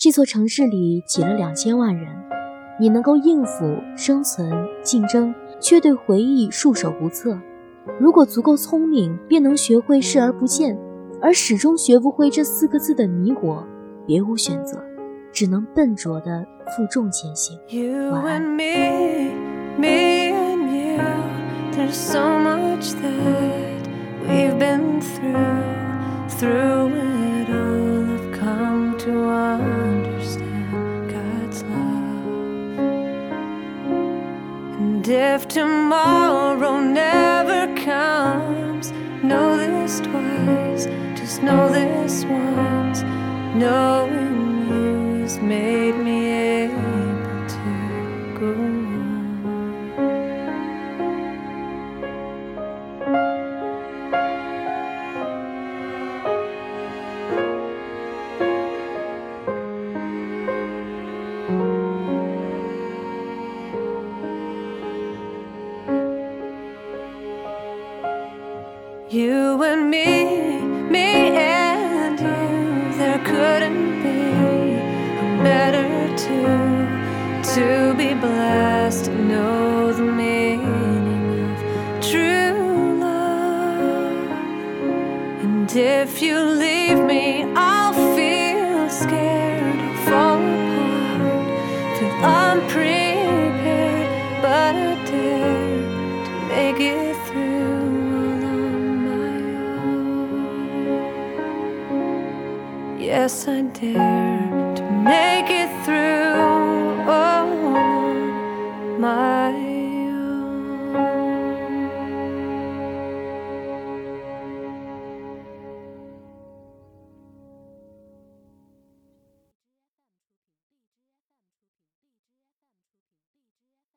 这座城市里挤了两千万人，你能够应付生存竞争，却对回忆束手无策。如果足够聪明，便能学会视而不见；而始终学不会这四个字的你我，别无选择，只能笨拙地负重前行。晚安。And if tomorrow never comes, know this twice, just know this once. Knowing You and me, me and you, there couldn't be a better two to be blessed know the meaning of true love. And if you leave me, I'll feel scared, I'll fall apart, feel unprepared, Yes, I dare to make it through oh, my.